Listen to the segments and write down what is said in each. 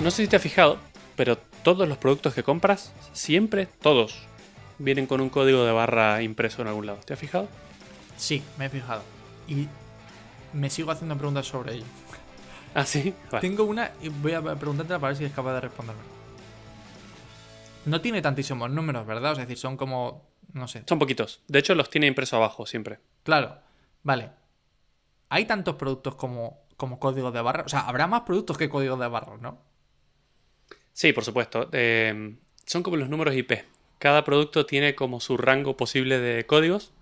No sé si te has fijado, pero todos los productos que compras, siempre, todos, vienen con un código de barra impreso en algún lado. ¿Te has fijado? Sí, me he fijado. Y me sigo haciendo preguntas sobre ello. Ah, sí. Vale. Tengo una y voy a preguntarte para ver si es capaz de responderme. No tiene tantísimos números, ¿verdad? Es decir, son como. No sé. Son poquitos. De hecho, los tiene impreso abajo siempre. Claro. Vale. ¿Hay tantos productos como, como códigos de barra? O sea, habrá más productos que códigos de barra, ¿no? Sí, por supuesto. Eh, son como los números IP. Cada producto tiene como su rango posible de códigos.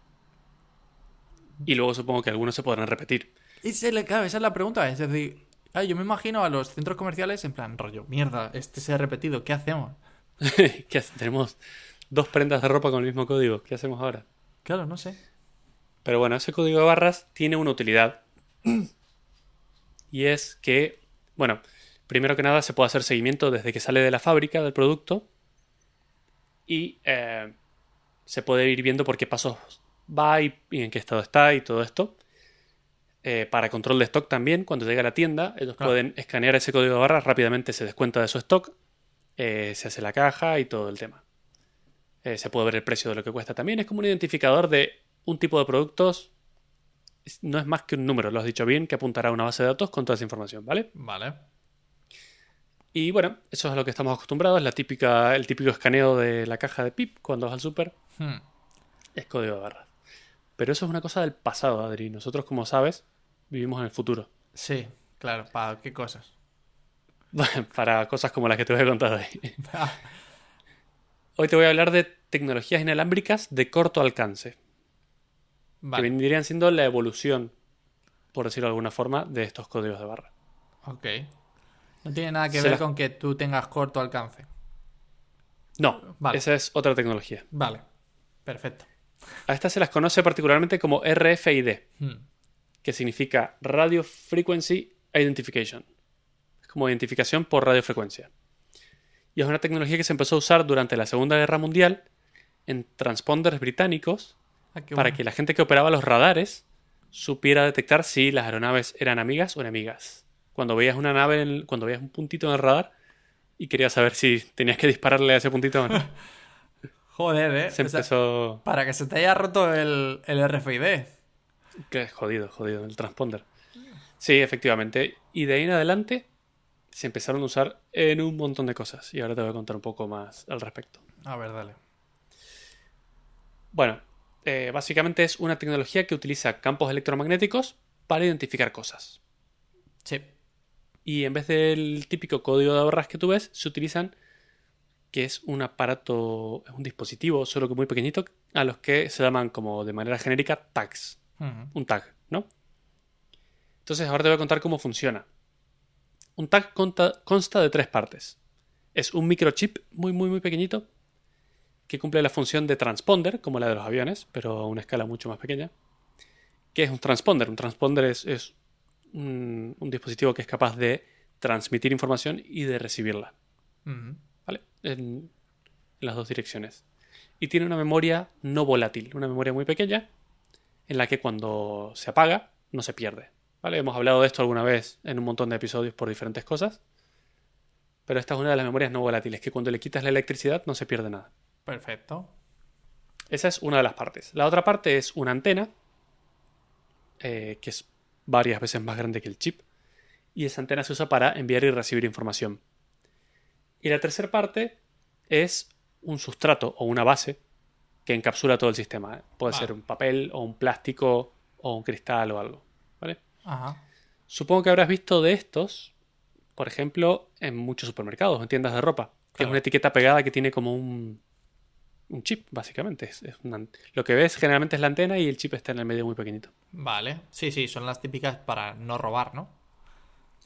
Y luego supongo que algunos se podrán repetir. Esa es la, claro, esa es la pregunta. Es decir, ah, yo me imagino a los centros comerciales en plan, rollo, mierda, este se ha repetido, ¿qué hacemos? ¿Qué hace? Tenemos dos prendas de ropa con el mismo código. ¿Qué hacemos ahora? Claro, no sé. Pero bueno, ese código de barras tiene una utilidad. Y es que, bueno, primero que nada se puede hacer seguimiento desde que sale de la fábrica del producto. Y eh, se puede ir viendo por qué pasos va y, y en qué estado está y todo esto. Eh, para control de stock también, cuando llega a la tienda, ellos pueden escanear ese código de barras, rápidamente se descuenta de su stock, eh, se hace la caja y todo el tema. Eh, se puede ver el precio de lo que cuesta también. Es como un identificador de un tipo de productos. No es más que un número, lo has dicho bien, que apuntará a una base de datos con toda esa información, ¿vale? Vale. Y bueno, eso es a lo que estamos acostumbrados, la típica, el típico escaneo de la caja de PIP cuando vas al super Hmm. es código de barras. Pero eso es una cosa del pasado, Adri. Nosotros, como sabes, vivimos en el futuro. Sí, claro, ¿para qué cosas? Para cosas como las que te voy a contar hoy. Hoy te voy a hablar de tecnologías inalámbricas de corto alcance, que vendrían siendo la evolución, por decirlo de alguna forma, de estos códigos de barra. ok. No tiene nada que ver con que tú tengas corto alcance. No, Vale. esa es otra tecnología. Vale, perfecto. A estas se las conoce particularmente como RFID, Hmm. que significa Radio Frequency Identification. Es como identificación por radiofrecuencia. Y es una tecnología que se empezó a usar durante la Segunda Guerra Mundial en transponders británicos Ah, para que la gente que operaba los radares supiera detectar si las aeronaves eran amigas o enemigas. Cuando veías una nave, en el- cuando veías un puntito en el radar y querías saber si tenías que dispararle a ese puntito o no, Joder, eh. se O sea, empezó... para que se te haya roto el, el RFID. Qué jodido, jodido, el transponder. Sí, efectivamente. Y de ahí en adelante se empezaron a usar en un montón de cosas. Y ahora te voy a contar un poco más al respecto. A ver, dale. Bueno, eh, básicamente es una tecnología que utiliza campos electromagnéticos para identificar cosas. Sí. Y en vez del típico código de barras que tú ves, se utilizan que es un aparato, es un dispositivo, solo que muy pequeñito, a los que se llaman como de manera genérica tags. Un tag, ¿no? Entonces ahora te voy a contar cómo funciona. Un tag conta- consta de tres partes. Es un microchip muy, muy, muy pequeñito que cumple la función de transponder, como la de los aviones, pero a una escala mucho más pequeña. ¿Qué es un transponder? Un transponder es, es un, un dispositivo que es capaz de transmitir información y de recibirla. ¿vale? En, en las dos direcciones. Y tiene una memoria no volátil, una memoria muy pequeña en la que cuando se apaga no se pierde. ¿Vale? Hemos hablado de esto alguna vez en un montón de episodios por diferentes cosas. Pero esta es una de las memorias no volátiles, que cuando le quitas la electricidad no se pierde nada. Perfecto. Esa es una de las partes. La otra parte es una antena, eh, que es varias veces más grande que el chip. Y esa antena se usa para enviar y recibir información. Y la tercera parte es un sustrato o una base que encapsula todo el sistema. Puede Vale. ser un papel o un plástico o un cristal o algo. ¿Vale? Ajá. Supongo que habrás visto de estos, por ejemplo, en muchos supermercados, en tiendas de ropa. Que es una etiqueta pegada que tiene como un, un chip, básicamente. Es, es una- lo que ves generalmente es la antena y el chip está en el medio muy pequeñito. Vale. Sí, sí, son las típicas para no robar, ¿no?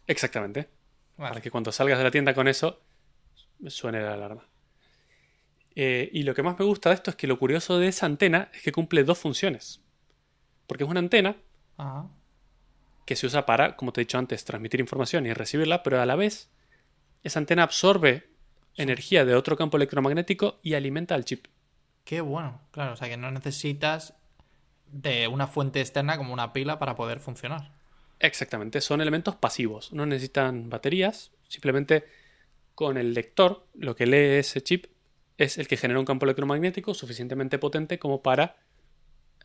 Exactamente. Vale. Para que cuando salgas de la tienda con eso, suene la alarma. Eh, y lo que más me gusta de esto es que lo curioso de esa antena es que cumple dos funciones. Porque es una antena Ajá. que se usa para, como te he dicho antes, transmitir información y recibirla, pero a la vez esa antena absorbe energía de otro campo electromagnético y alimenta al chip. Qué bueno. Claro, o sea que no necesitas de una fuente externa como una pila para poder funcionar. Exactamente, son elementos pasivos, no necesitan baterías, simplemente con el lector, lo que lee ese chip es el que genera un campo electromagnético suficientemente potente como para,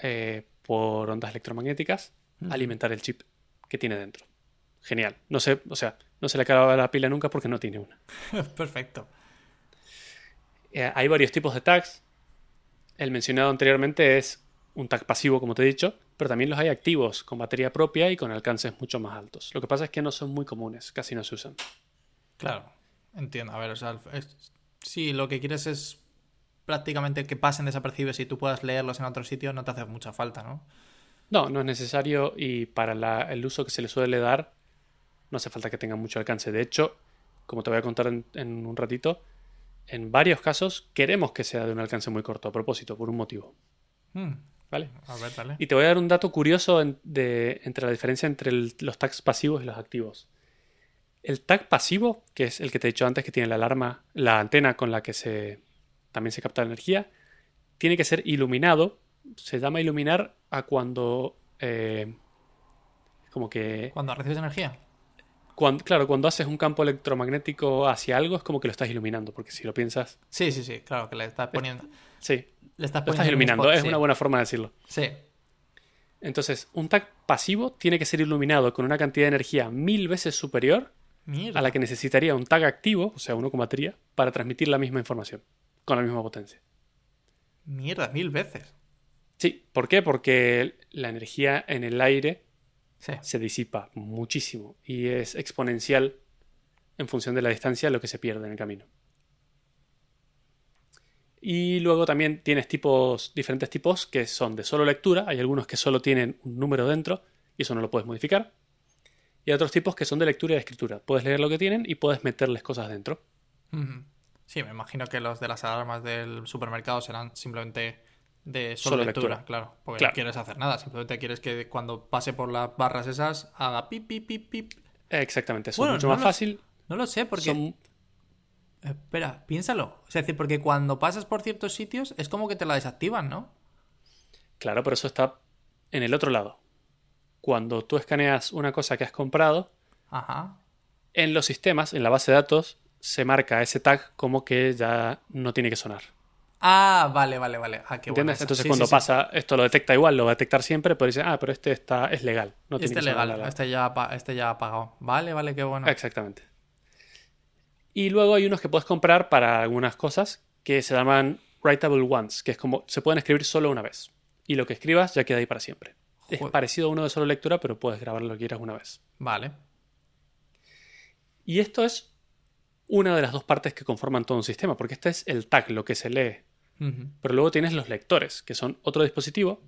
eh, por ondas electromagnéticas, Mm. alimentar el chip que tiene dentro. Genial. No sé, o sea, no se le acaba la pila nunca porque no tiene una. Perfecto. Eh, hay varios tipos de tags. El mencionado anteriormente es un tag pasivo, como te he dicho, pero también los hay activos, con batería propia y con alcances mucho más altos. Lo que pasa es que no son muy comunes, casi no se usan. Claro, entiendo. A ver, o sea, es- si lo que quieres es prácticamente que pasen desapercibidos y tú puedas leerlos en otro sitio, no te hace mucha falta, ¿no? No, no es necesario y para la- el uso que se le suele dar no hace falta que tenga mucho alcance. De hecho, como te voy a contar en, en un ratito, en varios casos queremos que sea de un alcance muy corto a propósito, por un motivo. Hmm, ¿Vale? A ver, dale. Y te voy a dar un dato curioso en- de- entre la diferencia entre el- los tags pasivos y los activos. El tag pasivo, que es el que te he dicho antes, que tiene la alarma, la antena con la que se también se capta la energía, tiene que ser iluminado. Se llama iluminar a cuando. eh, como que. Cuando recibes energía. Cuando- claro, cuando haces un campo electromagnético hacia algo, es como que lo estás iluminando. Porque si lo piensas. Sí, sí, sí, claro, que le estás poniendo. Sí, Le estás lo estás poniendo iluminando. spot, Es sí. una buena forma de decirlo. Sí. Entonces, un tag pasivo tiene que ser iluminado con una cantidad de energía mil veces superior Mierda. a la que necesitaría un tag activo, o sea, uno con batería, para transmitir la misma información, con la misma potencia. Mierda, mil veces. Sí, ¿por qué? Porque la energía en el aire Sí. se disipa muchísimo y es exponencial en función de la distancia lo que se pierde en el camino. Y luego también tienes tipos, diferentes tipos que son de solo lectura. Hay algunos que solo tienen un número dentro y eso no lo puedes modificar. Y hay otros tipos que son de lectura y de escritura. Puedes leer lo que tienen y puedes meterles cosas dentro. Sí, me imagino que los de las alarmas del supermercado serán simplemente de solo, Solo lectura, lectura. claro. Porque Claro. no quieres hacer nada, simplemente quieres que cuando pase por las barras esas haga pip, pip, pip, pip. Exactamente, eso Bueno, es mucho no más lo- fácil. No lo sé, porque. Son- Espera, piénsalo. Es decir, porque cuando pasas por ciertos sitios es como que te la desactivan, ¿no? Claro, pero eso está en el otro lado. Cuando tú escaneas una cosa que has comprado, Ajá. en los sistemas, en la base de datos, se marca ese tag como que ya no tiene que sonar. Ah, vale, vale, vale. Ah, qué ¿Entiendes? Entonces Sí, cuando sí, sí. pasa, esto lo detecta igual, lo va a detectar siempre, pero dice, ah, pero este está, es legal. No Este es legal, este ya, este ya ha pagado. Vale, vale, qué bueno. Exactamente. Y luego hay unos que puedes comprar para algunas cosas que se llaman writable ones, que es como se pueden escribir solo una vez. Y lo que escribas ya queda ahí para siempre. Es parecido a uno de solo lectura, pero puedes grabar lo que quieras una vez. Vale. Y esto es una de las dos partes que conforman todo un sistema, porque este es el tag, lo que se lee. Pero luego tienes los lectores, que son otro dispositivo,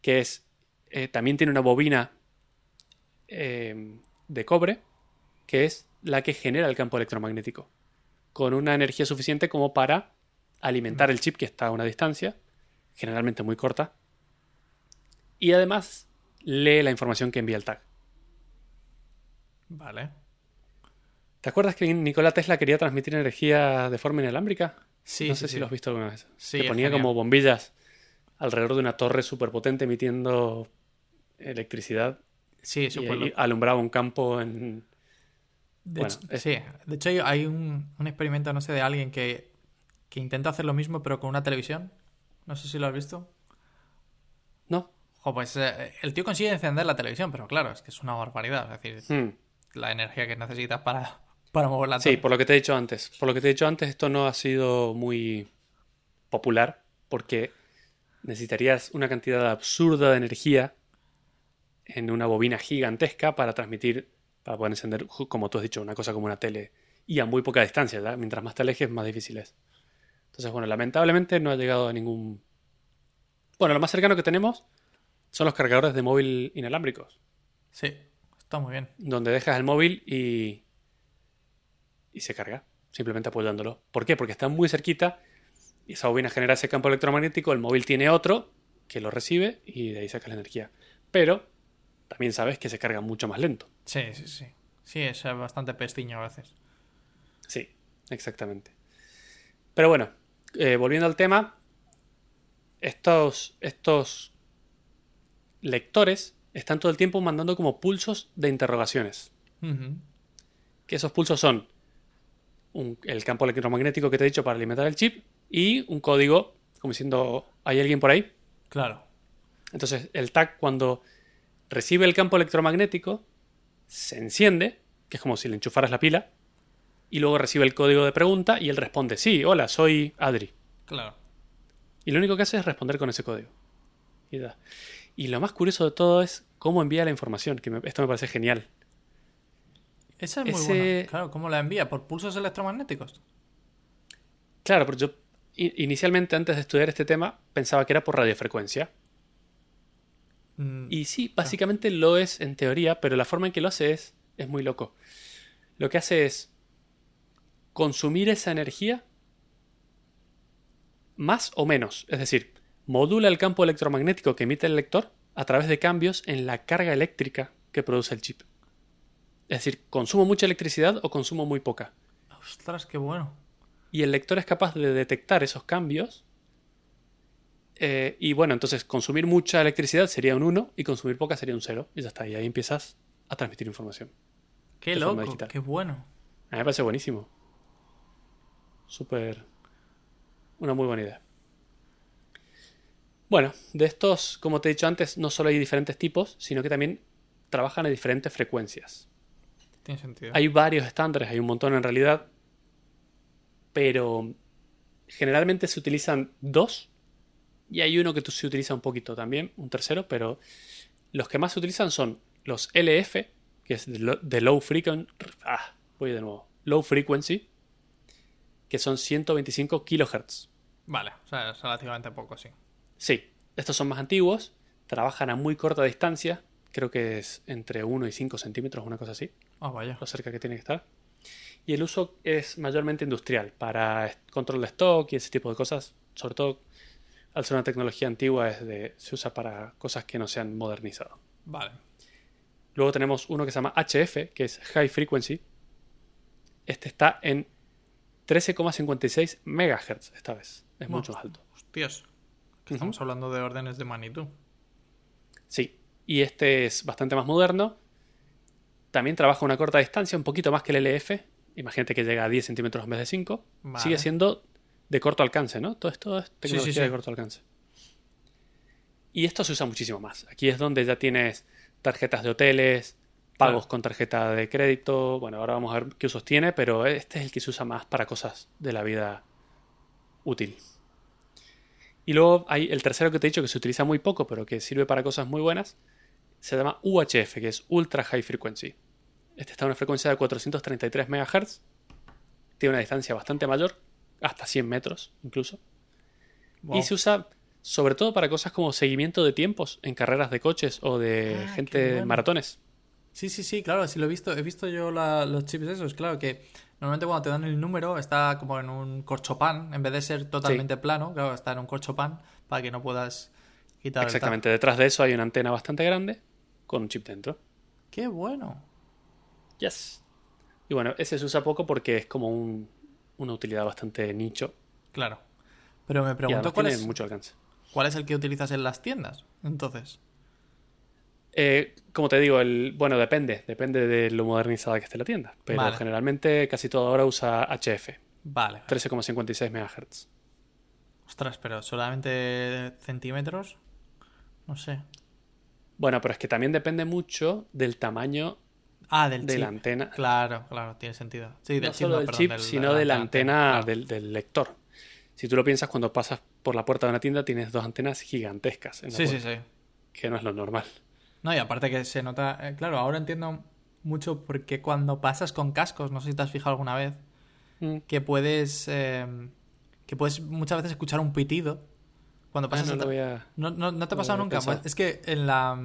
que es eh, también tiene una bobina eh, de cobre, que es la que genera el campo electromagnético, con una energía suficiente como para alimentar el chip que está a una distancia, generalmente muy corta, y además lee la información que envía el tag. Vale. ¿Te acuerdas que Nikola Tesla quería transmitir energía de forma inalámbrica? Sí, no sé sí. si lo has visto alguna vez. Sí, que ponía como bombillas alrededor de una torre súper potente emitiendo electricidad Sí, y, súper y loco. alumbraba un campo en... De bueno, hecho, es- sí, de hecho hay, un, un experimento, no sé, de alguien que, que intenta hacer lo mismo pero con una televisión. No sé si lo has visto. No. Ojo, pues eh, el tío consigue encender la televisión, pero claro, es que es una barbaridad. Es decir, Hmm. la energía que necesitas para, para mover la Sí, por lo que te he dicho antes. Por lo que te he dicho antes, esto no ha sido muy popular porque necesitarías una cantidad absurda de energía en una bobina gigantesca para transmitir, para poder encender, como tú has dicho, una cosa como una tele y a muy poca distancia. Mientras más te alejes, más difícil es. Entonces, bueno, lamentablemente no ha llegado a ningún... Bueno, lo más cercano que tenemos son los cargadores de móvil inalámbricos Sí, está muy bien. donde dejas el móvil y, y se carga, simplemente apoyándolo. ¿Por qué? Porque está muy cerquita y esa bobina genera ese campo electromagnético, el móvil tiene otro que lo recibe y de ahí sacas la energía. Pero también sabes que se carga mucho más lento. Sí, sí, sí. Sí, es bastante pestiño a veces. Sí, exactamente. Pero bueno, eh, volviendo al tema, estos, estos lectores están todo el tiempo mandando como pulsos de interrogaciones. Ujú. que esos pulsos son un- el campo electromagnético que te he dicho para alimentar el chip y un código, como diciendo, ¿hay alguien por ahí? Claro. Entonces, el tag cuando recibe el campo electromagnético, se enciende, que es como si le enchufaras la pila, y luego recibe el código de pregunta y él responde, sí, hola, soy Adri. Claro. Y lo único que hace es responder con ese código. Y, da. Y lo más curioso de todo es cómo envía la información, que me- esto me parece genial. Esa es muy Ese- buena. Claro, ¿cómo la envía? ¿Por pulsos electromagnéticos? Claro, pero yo inicialmente antes de estudiar este tema pensaba que era por radiofrecuencia. Mm, Y sí, básicamente lo es en teoría, pero la forma en que lo hace es, es muy loco. Lo que hace es consumir esa energía más o menos. Es decir, modula el campo electromagnético que emite el lector a través de cambios en la carga eléctrica que produce el chip. Es decir, consumo mucha electricidad o consumo muy poca. Ostras, qué bueno. Y el lector es capaz de detectar esos cambios. eh, y bueno, entonces consumir mucha electricidad sería un 1 y consumir poca sería un 0. Y ya está. Y ahí empiezas a transmitir información. Qué loco, qué bueno. A mí me parece buenísimo. Súper. Una muy buena idea. Bueno, de estos, como te he dicho antes, no solo hay diferentes tipos, sino que también trabajan a diferentes frecuencias. Tiene sentido. Hay varios estándares, hay un montón en realidad, pero generalmente se utilizan dos y hay uno que tú- se utiliza un poquito también, un tercero, pero los que más se utilizan son los LF, que es de lo- de low frequency, ah, voy de nuevo, low frequency, que son 125 kilohertz. Vale, o sea, es relativamente poco, sí. Sí, estos son más antiguos, trabajan a muy corta distancia, creo que es entre 1 y 5 centímetros, una cosa así. Ah, vaya. lo cerca que tiene que estar. Y el uso es mayormente industrial, para control de stock y ese tipo de cosas. Sobre todo, al ser una tecnología antigua, es de, se usa para cosas que no se han modernizado. Vale. Luego tenemos uno que se llama HF, que es High Frequency. Este está en 13,56 MHz esta vez. Es Bueno. mucho más alto. Hostias. Que estamos hablando de órdenes de magnitud. Sí, y este es bastante más moderno. También trabaja a una corta distancia, un poquito más que el LF. Imagínate que llega a 10 centímetros en vez de 5. Vale. Sigue siendo de corto alcance, ¿no? Todo esto es tecnología sí, sí. de corto alcance. Y esto se usa muchísimo más. Aquí es donde ya tienes tarjetas de hoteles, pagos Claro. con tarjeta de crédito. Bueno, ahora vamos a ver qué usos tiene, pero este es el que se usa más para cosas de la vida útil. Y luego hay el tercero que te he dicho que se utiliza muy poco, pero que sirve para cosas muy buenas. Se llama UHF, que es Ultra High Frequency. Este está a una frecuencia de 433 MHz. Tiene una distancia bastante mayor, hasta 100 metros incluso. Wow. Y se usa sobre todo para cosas como seguimiento de tiempos en carreras de coches o de Ah, gente de bueno. maratones. Sí, sí, sí, claro, sí lo he visto. He visto yo la- los chips esos, claro, que normalmente cuando te dan el número está como en un corchopan, en vez de ser totalmente plano, claro, está en un corchopan para que no puedas quitar el. Exactamente. Detrás de eso hay una antena bastante grande con un chip dentro. Qué bueno. Yes. Y bueno, ese se usa poco porque es como un- una utilidad bastante nicho. Claro. Pero me pregunto cuál es, mucho alcance. cuál es el que utilizas en las tiendas. Entonces, Eh, como te digo, el, bueno, depende. Depende de lo modernizada que esté la tienda. Pero Vale. generalmente casi todo ahora usa HF. vale. 13,56 MHz. Ostras, pero solamente centímetros. No sé. Bueno, pero es que también depende mucho del tamaño Ah, del de chip. la antena. Claro, claro, tiene sentido. Sí, del no solo no, del perdón, chip, del- sino de la antena claro. del, del lector. Si tú lo piensas, cuando pasas por la puerta de una tienda tienes dos antenas gigantescas en la Sí, sí, sí. que no es lo normal. No, y aparte que se nota. eh, claro, ahora entiendo mucho porque cuando pasas con cascos, no sé si te has fijado alguna vez, Mm. que puedes. eh, que puedes muchas veces escuchar un pitido cuando Ah, pasas. no a lo tra- voy a- no, no, no te ha pasado nunca. es que en la.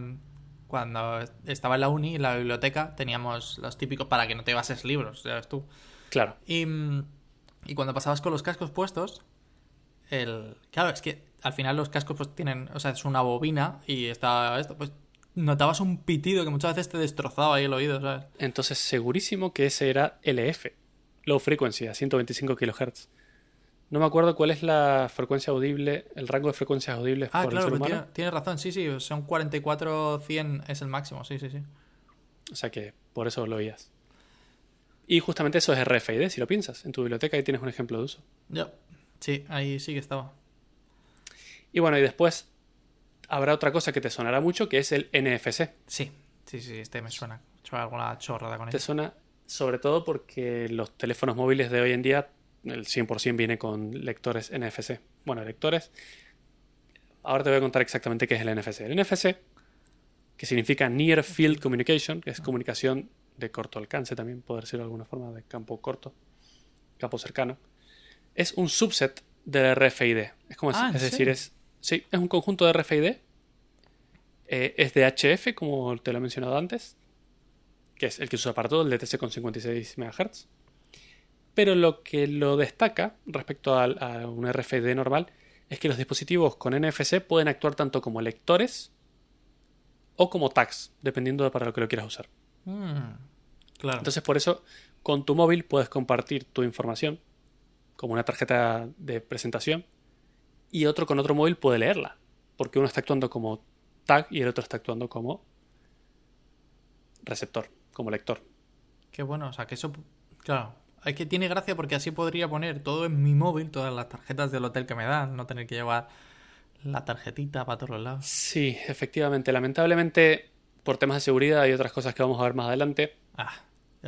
Cuando estaba en la uni, en la biblioteca, teníamos los típicos para que no te bases libros, ya ves tú. Claro. Y, mm, y cuando pasabas con los cascos puestos, el... Claro, es que al final los cascos pues tienen, o sea, es una bobina y está esto, pues notabas un pitido que muchas veces te destrozaba ahí el oído, ¿sabes? Entonces, segurísimo que ese era LF, Low Frequency, a 125 kHz. No me acuerdo cuál es la frecuencia audible, el rango de frecuencias audibles Ah, por el ser humano. tiene- tienes razón, sí, sí, son 44-100 es el máximo, sí, sí, sí. O sea que por eso lo oías. Y justamente eso es RFID, si lo piensas. En tu biblioteca ahí tienes un ejemplo de uso. Ya. Sí, ahí sí que estaba. Y bueno, y después habrá otra cosa que te sonará mucho, que es el NFC. Sí, sí, sí, este me suena. He hecho alguna chorrada con Te esto. suena sobre todo porque los teléfonos móviles de hoy en día, el 100% viene con lectores NFC. Bueno, lectores. Ahora te voy a contar exactamente qué es el NFC. El NFC, que significa Near Field Communication, que es comunicación de corto alcance también, poder decirlo de alguna forma, de campo corto, campo cercano, es un subset del RFID. Es, como Ah, es, ¿en es decir, es, sí, es un conjunto de RFID. eh, es de HF, como te lo he mencionado antes, que es el que usa para todo, el DTC con 56 MHz. Pero lo que lo destaca respecto a, un RFID normal es que los dispositivos con NFC pueden actuar tanto como lectores o como tags, dependiendo de para lo que lo quieras usar. Mm, claro. Entonces, por eso, con tu móvil puedes compartir tu información como una tarjeta de presentación y otro con otro móvil puede leerla, porque uno está actuando como tag y el otro está actuando como receptor, como lector. Qué bueno, o sea, que eso. Claro. Es que tiene gracia porque así podría poner todo en mi móvil, todas las tarjetas del hotel que me dan, no tener que llevar la tarjetita para todos lados. Sí, efectivamente. Lamentablemente, por temas de seguridad y otras cosas que vamos a ver más adelante, Ah,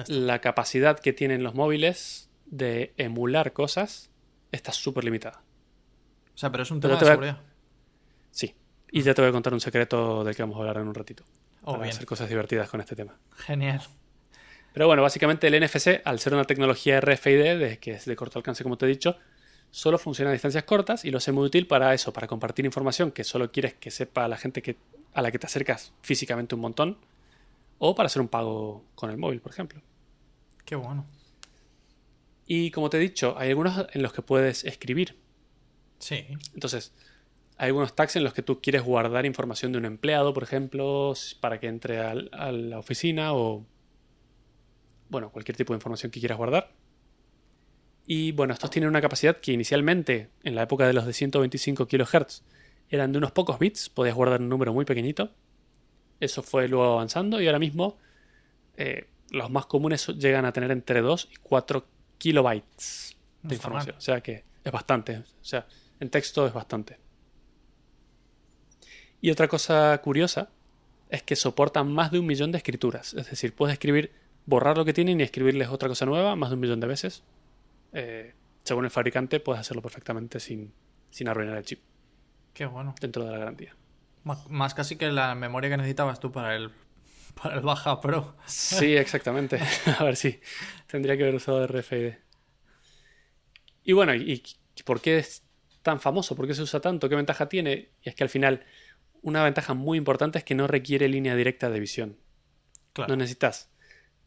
la capacidad que tienen los móviles de emular cosas está súper limitada. O sea, pero es un tema te de a- seguridad. Sí. Y ya te voy a contar un secreto del que vamos a hablar en un ratito. Oh, para bien. hacer cosas divertidas con este tema. Genial. Pero bueno, básicamente el NFC, al ser una tecnología RFID, de, que es de corto alcance, como te he dicho, solo funciona a distancias cortas y lo hace muy útil para eso, para compartir información que solo quieres que sepa la gente que, a la que te acercas físicamente un montón, o para hacer un pago con el móvil, por ejemplo. Qué bueno. Y como te he dicho, hay algunos en los que puedes escribir. Sí. Entonces, hay algunos tags en los que tú quieres guardar información de un empleado, por ejemplo, para que entre al- a la oficina o, bueno, cualquier tipo de información que quieras guardar. Y bueno, estos tienen una capacidad que inicialmente, en la época de los de 125 kHz, eran de unos pocos bits, podías guardar un número muy pequeñito. Eso fue luego avanzando y ahora mismo eh, los más comunes llegan a tener entre 2 y 4 kilobytes No de mal. información. O sea que es bastante. O sea, en texto es bastante. Y otra cosa curiosa es que soportan más de un millón de escrituras. Es decir, puedes escribir, borrar lo que tienen y escribirles otra cosa nueva más de un millón de veces. Eh, según el fabricante, puedes hacerlo perfectamente sin, sin arruinar el chip Qué bueno. dentro de la garantía. Más casi que la memoria que necesitabas tú para el, para el Baja Pro. Sí, exactamente. A ver si tendría que haber usado RFID. Y bueno, ¿y y por qué es tan famoso? ¿Por qué se usa tanto? ¿Qué ventaja tiene? Y es que al final, una ventaja muy importante es que no requiere línea directa de visión. Claro. No necesitas,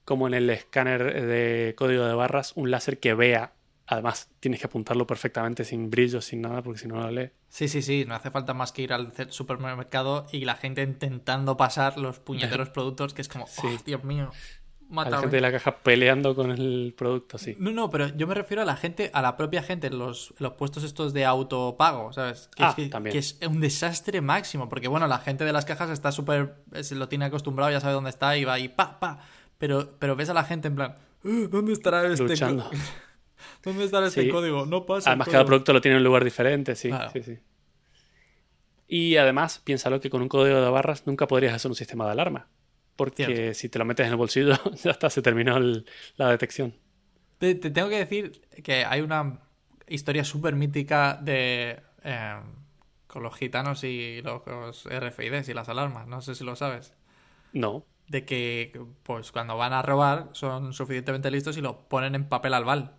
como en el escáner de código de barras, un láser que vea. Además, tienes que apuntarlo perfectamente sin brillo, sin nada, porque si no, lo lee. Sí, sí, sí. No hace falta más que ir al supermercado y la gente intentando pasar los puñeteros productos, que es como, Sí. "Oh, Dios mío, A la mátame". gente de la caja peleando con el producto, sí. No, no, pero yo me refiero a la gente, a la propia gente, en los, los puestos estos de autopago, ¿sabes? Que, Ah, es, que, también. que es un desastre máximo, porque bueno, la gente de las cajas está súper, eh, se lo tiene acostumbrado, ya sabe dónde está y va y pa, pa. Pero, pero ves a la gente en plan, "Eh, ¿dónde estará este Luchando. co- ¿Dónde estará este Sí. código? No pasa. Además, cada código". producto lo tiene en un lugar diferente, sí, Claro. sí, sí. Y además, piénsalo que con un código de barras nunca podrías hacer un sistema de alarma. Porque Cierto. si te lo metes en el bolsillo, ya está, se terminó el- la detección. Te, te tengo que decir que hay una historia súper mítica de eh, con los gitanos y los RFIDs y las alarmas. No sé si lo sabes. No. De que, pues cuando van a robar, son suficientemente listos y lo ponen en papel albal.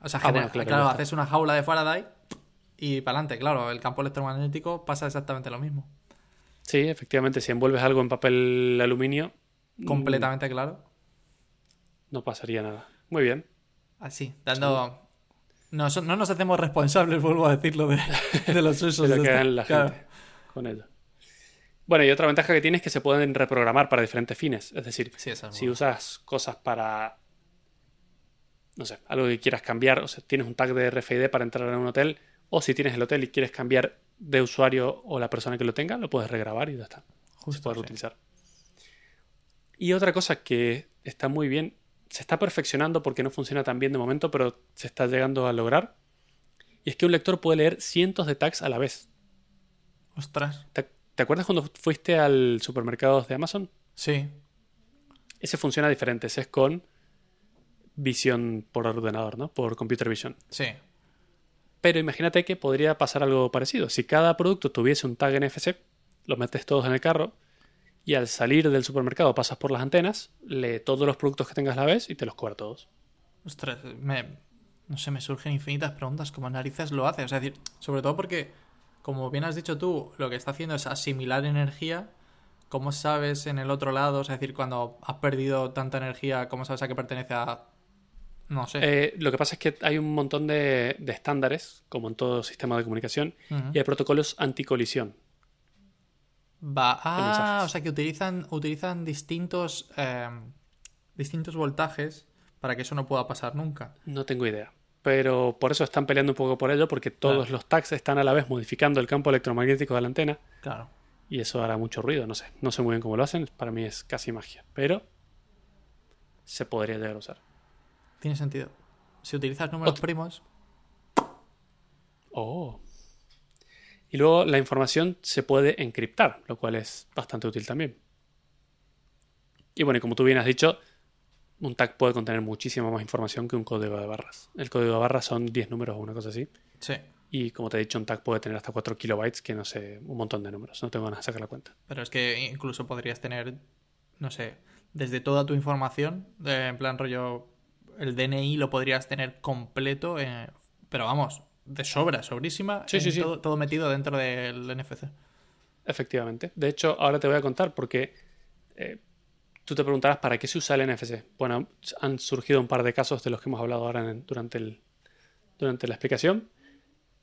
O sea, Ah, genera- bueno, claro, haces una jaula de Faraday y para adelante. Claro, el campo electromagnético pasa exactamente lo mismo. Sí, efectivamente, si envuelves algo en papel aluminio, mm, Completamente claro. no pasaría nada. Muy bien. Así, dando. No, no nos hacemos responsables, vuelvo a decirlo, de, de los usos. de lo que hagan la Claro. gente con ello. Bueno, y otra ventaja que tiene es que se pueden reprogramar para diferentes fines. Es decir, Sí, esa es si usas cosas para. No sé, algo que quieras cambiar, o sea, tienes un tag de RFID para entrar en un hotel, o si tienes el hotel y quieres cambiar de usuario o la persona que lo tenga, lo puedes regrabar y ya está. se puede sí. reutilizar. Y otra cosa que está muy bien, se está perfeccionando porque no funciona tan bien de momento, pero se está llegando a lograr. Y es que un lector puede leer cientos de tags a la vez. Ostras. ¿Te, te acuerdas cuando fuiste al supermercado de Amazon? Sí. Ese funciona diferente, ese es con visión por ordenador, ¿no? Por computer vision. Sí. Pero imagínate que podría pasar algo parecido. Si cada producto tuviese un tag NFC, los metes todos en el carro y al salir del supermercado pasas por las antenas, lee todos los productos que tengas a la vez y te los cobra todos. Ostras, me, no sé, me surgen infinitas preguntas. ¿Cómo narices lo hace? O sea, es decir, sobre todo porque, como bien has dicho tú, lo que está haciendo es asimilar energía. ¿Cómo sabes en el otro lado? Es decir, cuando has perdido tanta energía, ¿cómo sabes a qué pertenece a no sé. Eh, lo que pasa es que hay un montón de, de estándares, como en todo sistema de comunicación, y hay protocolos anticolisión. Va. Ah, o sea que utilizan, utilizan distintos, eh, distintos voltajes para que eso no pueda pasar nunca. No tengo idea. Pero por eso están peleando un poco por ello, porque todos Claro. los tags están a la vez modificando el campo electromagnético de la antena, Claro. y eso hará mucho ruido. No sé, no sé muy bien cómo lo hacen, para mí es casi magia. Pero se podría llegar a usar. Tiene sentido. Si utilizas números primos. Oh. Y luego la información se puede encriptar, lo cual es bastante útil también. Y bueno, y como tú bien has dicho, un tag puede contener muchísima más información que un código de barras. El código de barras son 10 números o una cosa así. Sí. Y como te he dicho, un tag puede tener hasta 4 kilobytes, que no sé, un montón de números. No tengo ganas de sacar la cuenta. Pero es que incluso podrías tener, no sé, desde toda tu información, eh, en plan rollo, el DNI lo podrías tener completo, eh, pero vamos, de sobra, sobrísima, Sí, sí, sí. Todo, todo metido dentro del NFC. Efectivamente. De hecho, ahora te voy a contar porque eh, tú te preguntarás para qué se usa el NFC. Bueno, han surgido un par de casos de los que hemos hablado ahora en- durante, el, durante la explicación.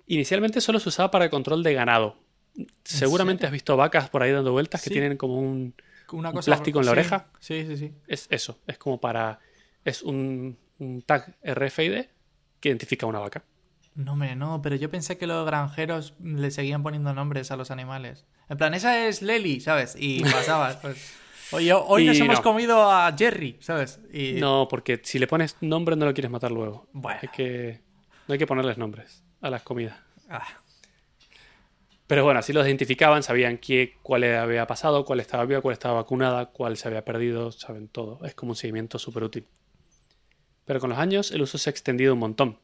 Inicialmente solo se usaba para el control de ganado. Seguramente has visto vacas por ahí dando vueltas que tienen como un... Una ¿Un cosa, plástico en la sí, oreja? Sí, sí, sí. Es eso, es como para... Es un, un tag RFID que identifica una vaca. No, hombre, no, pero yo pensé que los granjeros le seguían poniendo nombres a los animales. En plan, esa es Lely, ¿sabes? Y pasabas, pues. Oye, hoy Y nos hemos comido a Jerry, ¿sabes? Y... No, porque si le pones nombre no lo quieres matar luego. Bueno. Que, no hay que ponerles nombres a las comidas. Ah, Pero bueno, así los identificaban, sabían qué, cuál había pasado, cuál estaba viva, cuál estaba vacunada, cuál se había perdido, saben todo. Es como un seguimiento súper útil. Pero con los años el uso se ha extendido un montón.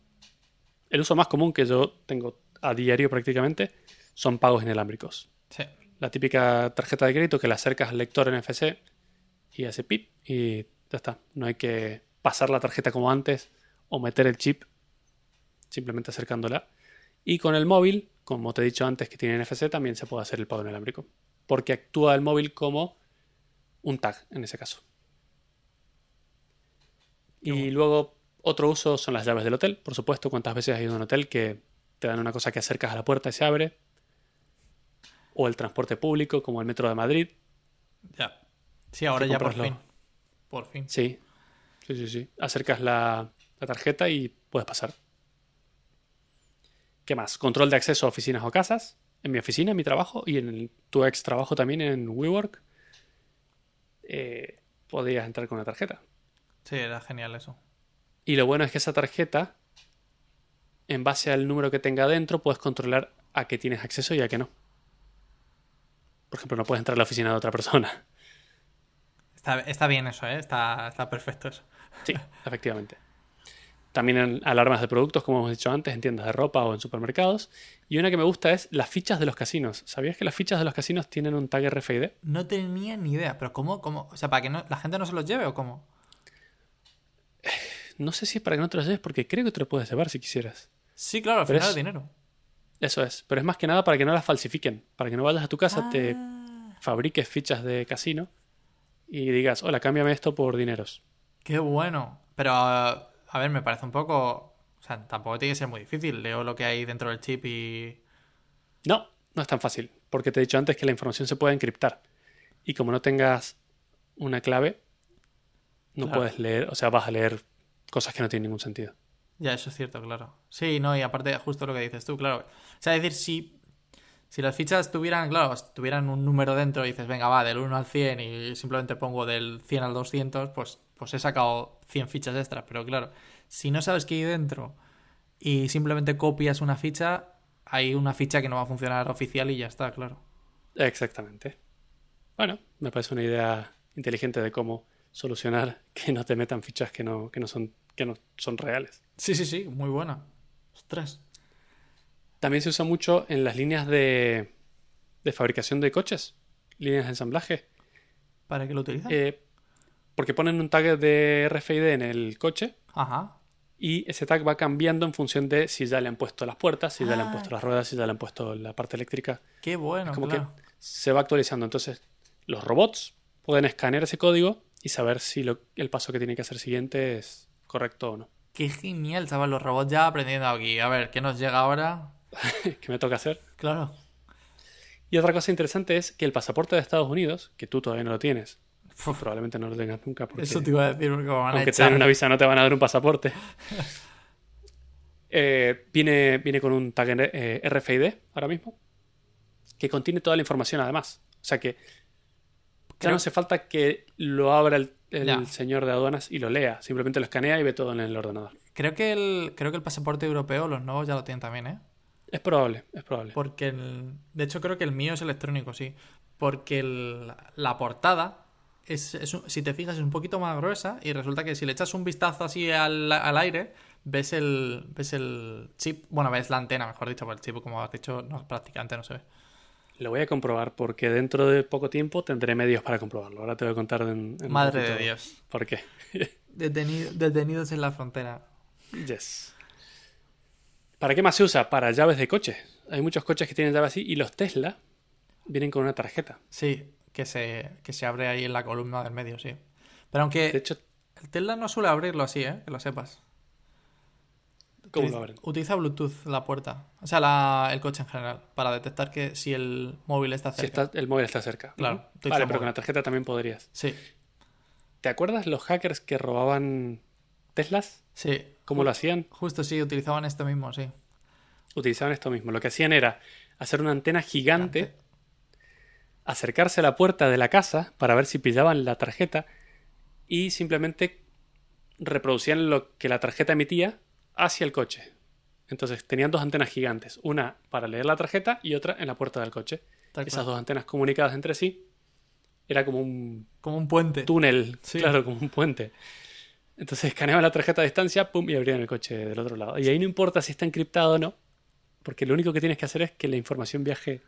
El uso más común que yo tengo a diario prácticamente son pagos inalámbricos. sí. La típica tarjeta de crédito que la acercas al lector NFC y hace pip y ya está. No hay que pasar la tarjeta como antes o meter el chip, simplemente acercándola. Y con el móvil, como te he dicho antes que tiene NFC, también se puede hacer el pago inalámbrico. Porque actúa el móvil como un tag en ese caso. Y bueno. luego otro uso son las llaves del hotel. Por supuesto, cuántas veces has ido a un hotel que te dan una cosa que acercas a la puerta y se abre. O el transporte público, como el metro de Madrid. Ya. Sí, ahora ya por fin. Por fin. Sí, sí, sí, sí. Acercas la, la tarjeta y puedes pasar. ¿Qué más? Control de acceso a oficinas o casas. En mi oficina, en mi trabajo y en el- tu ex trabajo también en WeWork. eh, podías entrar con una tarjeta. Sí, era genial eso. Y lo bueno es que esa tarjeta, en base al número que tenga dentro, puedes controlar a qué tienes acceso y a qué no. Por ejemplo, no puedes entrar a la oficina de otra persona. Está, está bien eso, ¿eh? Está, está perfecto eso. Sí, efectivamente. También en alarmas de productos, como hemos dicho antes, en tiendas de ropa o en supermercados. Y una que me gusta es las fichas de los casinos. ¿Sabías que las fichas de los casinos tienen un tag RFID? No tenía ni idea, pero ¿cómo? cómo? O sea, ¿para que no, la gente no se los lleve o cómo? No sé si es para que no te los lleves, porque creo que te lo puedes llevar si quisieras. Sí, claro, al Pero final es- el dinero. Eso es. Pero es más que nada para que no las falsifiquen. Para que no vayas a tu casa, te Ah, fabriques fichas de casino y digas, hola, cámbiame esto por dineros. Qué bueno. Pero, a ver, me parece un poco... O sea, tampoco tiene que ser muy difícil. Leo lo que hay dentro del chip y... No, no es tan fácil, porque te he dicho antes que la información se puede encriptar. Y como no tengas una clave, no Claro. puedes leer, o sea, vas a leer cosas que no tienen ningún sentido. Ya, eso es cierto, claro. Sí, no, y aparte, justo lo que dices tú, claro. O sea, es decir, si, si las fichas tuvieran, claro, tuvieran un número dentro y dices, venga, va, del 1 al 100 y simplemente pongo del 100 al 200, pues, pues he sacado 100 fichas extras, pero claro, si no sabes qué hay dentro y simplemente copias una ficha, hay una ficha que no va a funcionar oficial y ya está, claro. Exactamente. Bueno, me parece una idea inteligente de cómo solucionar que no te metan fichas que no, que no, son, que no son reales. Sí, sí, sí, muy buena. Ostras. También se usa mucho en las líneas de, de fabricación de coches, líneas de ensamblaje. ¿Para qué lo utilizan? Eh, porque ponen un tag de RFID en el coche Ajá. y ese tag va cambiando en función de si ya le han puesto las puertas, si ya le han Ah. puesto las ruedas, si ya le han puesto la parte eléctrica. Qué bueno, como claro. que se va actualizando. Entonces, los robots pueden escanear ese código y saber si lo- el paso que tiene que hacer siguiente es correcto o no. Qué genial, chaval, los robots ya aprendiendo aquí. A ver, ¿qué nos llega ahora? ¿Qué me toca hacer? Claro. Y otra cosa interesante es que el pasaporte de Estados Unidos, que tú todavía no lo tienes, Uf, probablemente no lo tengas nunca, porque Eso te iba a decir, porque van a aunque te den una visa no te van a dar un pasaporte. Eh, viene, viene con un tag eh, RFID ahora mismo, que contiene toda la información además. O sea que ya no hace falta que lo abra el, el Ya. señor de aduanas y lo lea. Simplemente lo escanea y ve todo en el ordenador. Creo que el, creo que el pasaporte europeo, los nuevos ya lo tienen también, ¿eh? Es probable, es probable. Porque el, de hecho creo que el mío es electrónico, sí. Porque el- la portada, es, es un- si te fijas, es un poquito más gruesa y resulta que si le echas un vistazo así al, al aire, ves el, ves el chip, bueno, ves la antena, mejor dicho, porque el chip, como has dicho, no, prácticamente no se ve. Lo voy a comprobar porque dentro de poco tiempo tendré medios para comprobarlo. Ahora te voy a contar en, en Madre de Dios. ¿Por qué? Detenido- detenidos en la frontera. Yes. ¿Para qué más se usa? Para llaves de coche. Hay muchos coches que tienen llaves así y los Tesla vienen con una tarjeta. Sí, que se, que se abre ahí en la columna del medio, sí. Pero aunque De hecho, el Tesla no suele abrirlo así, ¿eh? Que lo sepas. ¿Cómo Utiliza- lo abren? Utiliza Bluetooth la puerta. O sea, la- el coche en general. Para detectar que si el móvil está Si cerca. está, el móvil está cerca. Claro, Vale, pero con la tarjeta también podrías. Sí, ¿Te acuerdas los hackers que robaban Teslas? sí. ¿Cómo lo hacían? Justo sí, utilizaban esto mismo, sí. Utilizaban esto mismo. Lo que hacían era hacer una antena gigante, Gigante. acercarse a la puerta de la casa para ver si pillaban la tarjeta y simplemente reproducían lo que la tarjeta emitía hacia el coche. Entonces tenían dos antenas gigantes, una para leer la tarjeta y otra en la puerta del coche. Tal Esas cual. dos antenas comunicadas entre sí era como un Como un puente. túnel, Sí. claro, como un puente. Entonces escaneaban la tarjeta a distancia, pum, y abrían el coche del otro lado. Y ahí no importa si está encriptado o no, porque lo único que tienes que hacer es que la información viaje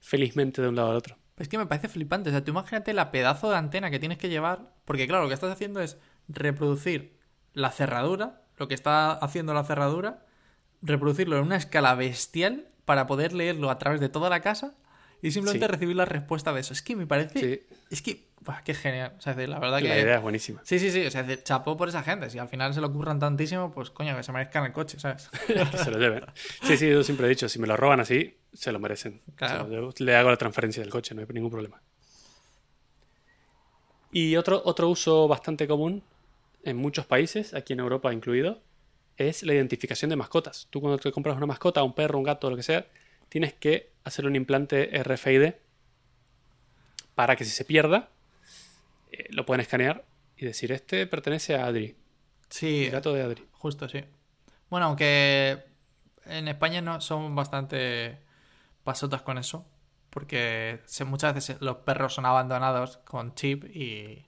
felizmente de un lado al otro. Es que me parece flipante. O sea, tú imagínate la pedazo de antena que tienes que llevar. Porque, claro, lo que estás haciendo es reproducir la cerradura, lo que está haciendo la cerradura, reproducirlo en una escala bestial para poder leerlo a través de toda la casa y simplemente Sí. recibir la respuesta de eso. Es que me parece. Sí, Es que. qué genial. O sea, la verdad la que. idea es buenísima. Sí, sí, sí. O sea, chapó por esa gente. Si al final se lo ocurran tantísimo, pues coño, que se merezcan el coche, ¿sabes? que se lo lleven. Sí, sí, yo siempre he dicho, si me lo roban así, se lo merecen. Claro. O sea, yo le hago la transferencia del coche, no hay ningún problema. Y otro, otro uso bastante común en muchos países, aquí en Europa incluido, es la identificación de mascotas. Tú cuando te compras una mascota, un perro, un gato, lo que sea, tienes que hacer un implante RFID para que si se pierda, eh, lo pueden escanear y decir, este pertenece a Adri, Sí, el gato de Adri. Justo, sí. Bueno, aunque en España no son bastante pasotas con eso, porque muchas veces los perros son abandonados con chip y,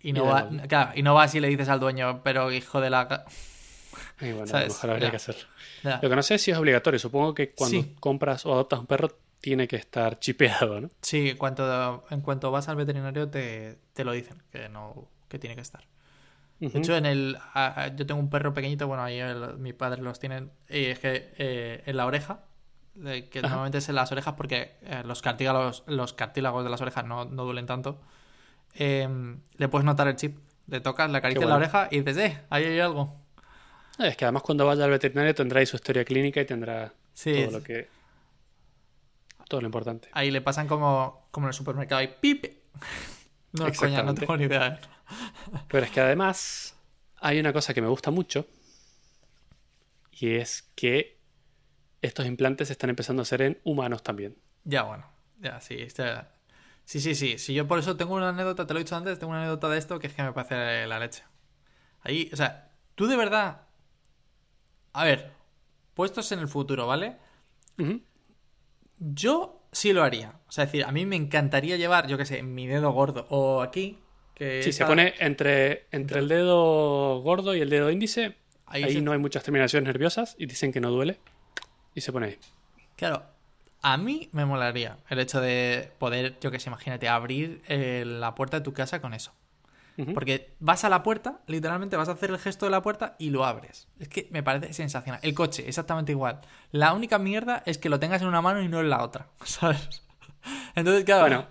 y no Y va, claro, y no vas y le dices al dueño, pero hijo de la... ga-". Y bueno, a ¿Sabes? lo mejor habría Ya. que hacerlo. Ya. Lo que no sé es si es obligatorio. Supongo que cuando Sí. compras o adoptas un perro tiene que estar chipeado, ¿no? Sí, en cuanto, en cuanto vas al veterinario te, te lo dicen, que no que tiene que estar. De hecho, en el, a- a- yo tengo un perro pequeñito, bueno, ahí el- mi padre los tiene, y es que eh, en la oreja, que Ajá. normalmente es en las orejas porque eh, los cartílagos, los cartílagos de las orejas no, no duelen tanto, eh, le puedes notar el chip. Le tocas, le acaricias Qué la bueno. oreja y dices, eh, ahí hay algo. Es que además cuando vaya al veterinario tendrá ahí su historia clínica y tendrá Sí, todo es- lo que... Todo lo importante. ahí le pasan como, como en el supermercado y pip. No, coña, no tengo ni idea. ¿eh? Pero es que además hay una cosa que me gusta mucho y es que estos implantes se están empezando a hacer en humanos también. Ya, bueno, ya, sí. este- Sí, sí, sí. Si yo por eso tengo una anécdota, te lo he dicho antes, tengo una anécdota de esto que es que me parece la leche. Ahí, o sea, tú de verdad. A ver, puestos en el futuro, ¿vale? Yo sí lo haría. O sea, es decir, a mí me encantaría llevar, yo qué sé, mi dedo gordo. O aquí, que. Sí, se pone entre, entre el dedo gordo y el dedo índice. Ahí Ahí, se- no hay muchas terminaciones nerviosas y dicen que no duele. Y se pone ahí. Claro, a mí me molaría el hecho de poder, yo que sé, imagínate, abrir eh, la puerta de tu casa con eso. Porque vas a la puerta, literalmente vas a hacer el gesto de la puerta y lo abres. Es que me parece sensacional. El coche, exactamente igual. La única mierda es que lo tengas en una mano y no en la otra, ¿sabes? Entonces, claro, Bueno,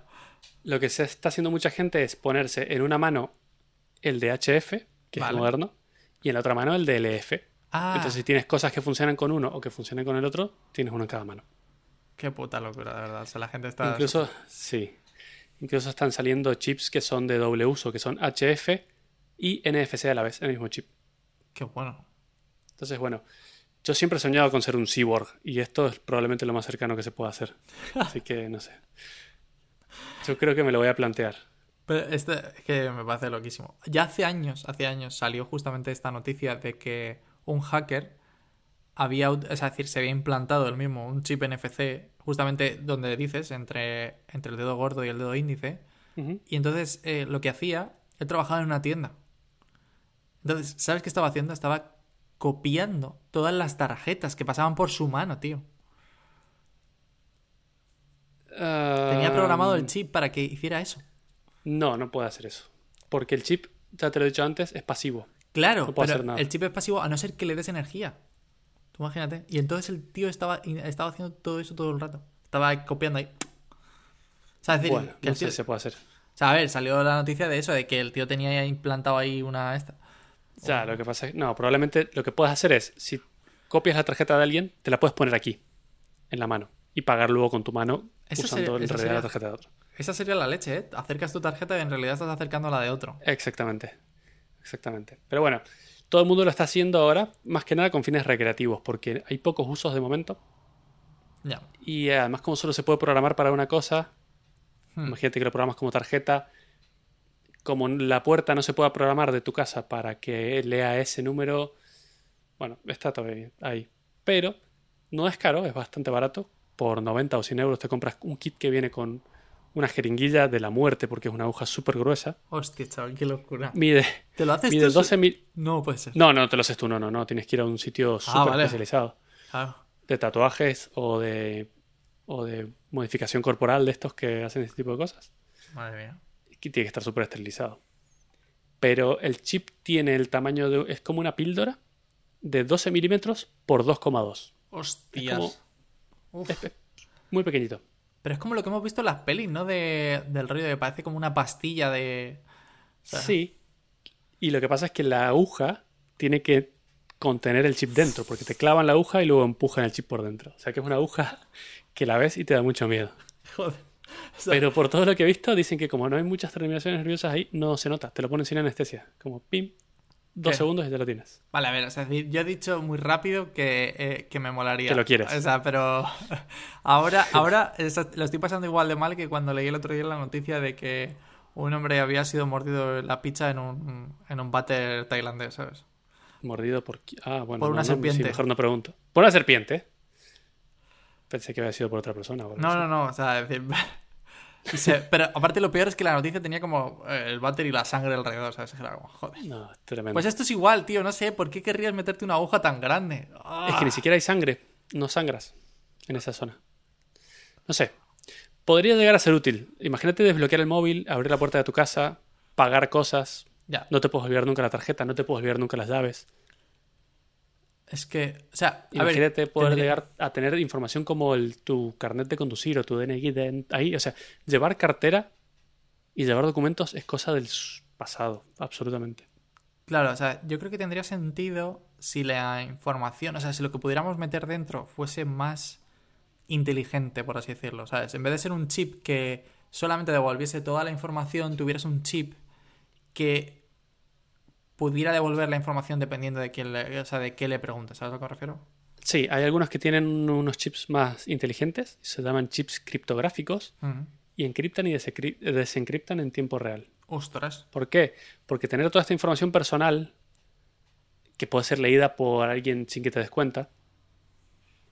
lo que se está haciendo mucha gente es ponerse en una mano el de HF, que Vale. es moderno, y en la otra mano el de LF. Ah, Entonces, si tienes cosas que funcionan con uno o que funcionan con el otro, tienes uno en cada mano. Qué puta locura, de verdad. O sea, la gente está... Incluso, sí. Incluso están saliendo chips que son de doble uso, que son HF y NFC a la vez, el mismo chip. Qué bueno. Entonces, bueno, yo siempre he soñado con ser un cyborg y esto es probablemente lo más cercano que se pueda hacer. Así que, no sé. Yo creo que me lo voy a plantear. Pero este es que me parece loquísimo. Ya hace años, hace años salió justamente esta noticia de que un hacker había, es decir, se había implantado el mismo, un chip NFC, justamente donde dices, entre, entre el dedo gordo y el dedo índice. Y entonces eh, lo que hacía, él trabajaba en una tienda. Entonces, ¿sabes qué estaba haciendo? Estaba copiando todas las tarjetas que pasaban por su mano, tío. Tenía programado el chip para que hiciera eso. No, no puede hacer eso. Porque el chip, ya te lo he dicho antes, es pasivo. Claro, No puede pero hacer nada. el chip es pasivo a no ser que le des energía. Tú imagínate. Y entonces el tío estaba, estaba haciendo todo eso todo el rato. Estaba copiando ahí. O sea, es decir, Bueno, que no el tío- sé si se puede hacer. o sea, a ver, salió la noticia de eso, de que el tío tenía ya implantado ahí una esta. Ya, lo que pasa es no, probablemente lo que puedes hacer es, si copias la tarjeta de alguien, te la puedes poner aquí, en la mano, y pagar luego con tu mano usando sería- en realidad sería- la tarjeta de otro. Esa sería la leche, ¿eh? Acercas tu tarjeta y en realidad estás acercando a la de otro. Exactamente. Exactamente. Pero bueno, todo el mundo lo está haciendo ahora, más que nada con fines recreativos, porque hay pocos usos de momento. Ya. Y eh, además, como solo se puede programar para una cosa, Hmm. imagínate que lo programas como tarjeta. Como la puerta no se pueda programar de tu casa para que lea ese número, bueno, está todo bien ahí. Pero no es caro, es bastante barato. Por 90 o 100 euros te compras un kit que viene con una jeringuilla de la muerte, porque es una aguja súper gruesa. Hostia, chaval, qué locura. Mide, ¿Te lo haces mide tú? 12 mil. No puede ser. No, no te lo haces tú, no, no, no. Tienes que ir a un sitio súper Ah, vale. especializado Claro. de tatuajes o de, o de modificación corporal de estos que hacen este tipo de cosas. Madre mía. que tiene que estar súper esterilizado. Pero el chip tiene el tamaño de. Es como una píldora de 12 milímetros por 2,2. Hostias. como-. Es muy pequeñito. Pero es como lo que hemos visto en las pelis, ¿no? De, del rollo de parece como una pastilla de. O sea, Sí. Y lo que pasa es que la aguja tiene que contener el chip dentro, porque te clavan la aguja y luego empujan el chip por dentro. O sea que es una aguja que la ves y te da mucho miedo. Joder. O sea, Pero por todo lo que he visto, dicen que como no hay muchas terminaciones nerviosas ahí, no se nota. Te lo ponen sin anestesia. Como pim, dos ¿Qué? segundos y ya lo tienes. Vale, a ver, es decir, yo he dicho muy rápido que, eh, que me molaría. Que lo quieres. O sea, pero ahora, ahora lo estoy pasando igual de mal que cuando leí el otro día la noticia de que un hombre había sido mordido en la pizza en un, en un váter tailandés, ¿sabes? Mordido por... Ah, bueno. Por una no, no, serpiente. sí, mejor no pregunto. Por una serpiente. Pensé que había sido por otra persona. o No, no, no, o sea, es decir... se- pero aparte lo peor es que la noticia tenía como eh, el váter y la sangre alrededor, ¿sabes? Era como, joder. No, tremendo. Pues esto es igual, tío, no sé, ¿por qué querrías meterte una aguja tan grande? Ah. Es que ni siquiera hay sangre. No sangras en esa zona. No sé. Podría llegar a ser útil. Imagínate desbloquear el móvil, abrir la puerta de tu casa, pagar cosas. Ya, No te puedes olvidar nunca la tarjeta, no te puedes olvidar nunca las llaves. Es que, o sea, a ver, Imagínate poder tendría- llegar a tener información como el, tu carnet de conducir o tu DNI de- ahí. O sea, llevar cartera y llevar documentos es cosa del pasado, absolutamente. Claro, o sea, yo creo que tendría sentido si la información, o sea, si lo que pudiéramos meter dentro fuese más inteligente, por así decirlo, ¿sabes? En vez de ser un chip que solamente devolviese toda la información, tuvieras un chip que pudiera devolver la información dependiendo de quién le, o sea, de qué le preguntes, ¿sabes a lo que me refiero? Sí, hay algunos que tienen unos chips más inteligentes, se llaman chips criptográficos, y encriptan y desencriptan en tiempo real. Ostras. ¿Por qué? Porque tener toda esta información personal que puede ser leída por alguien sin que te des cuenta,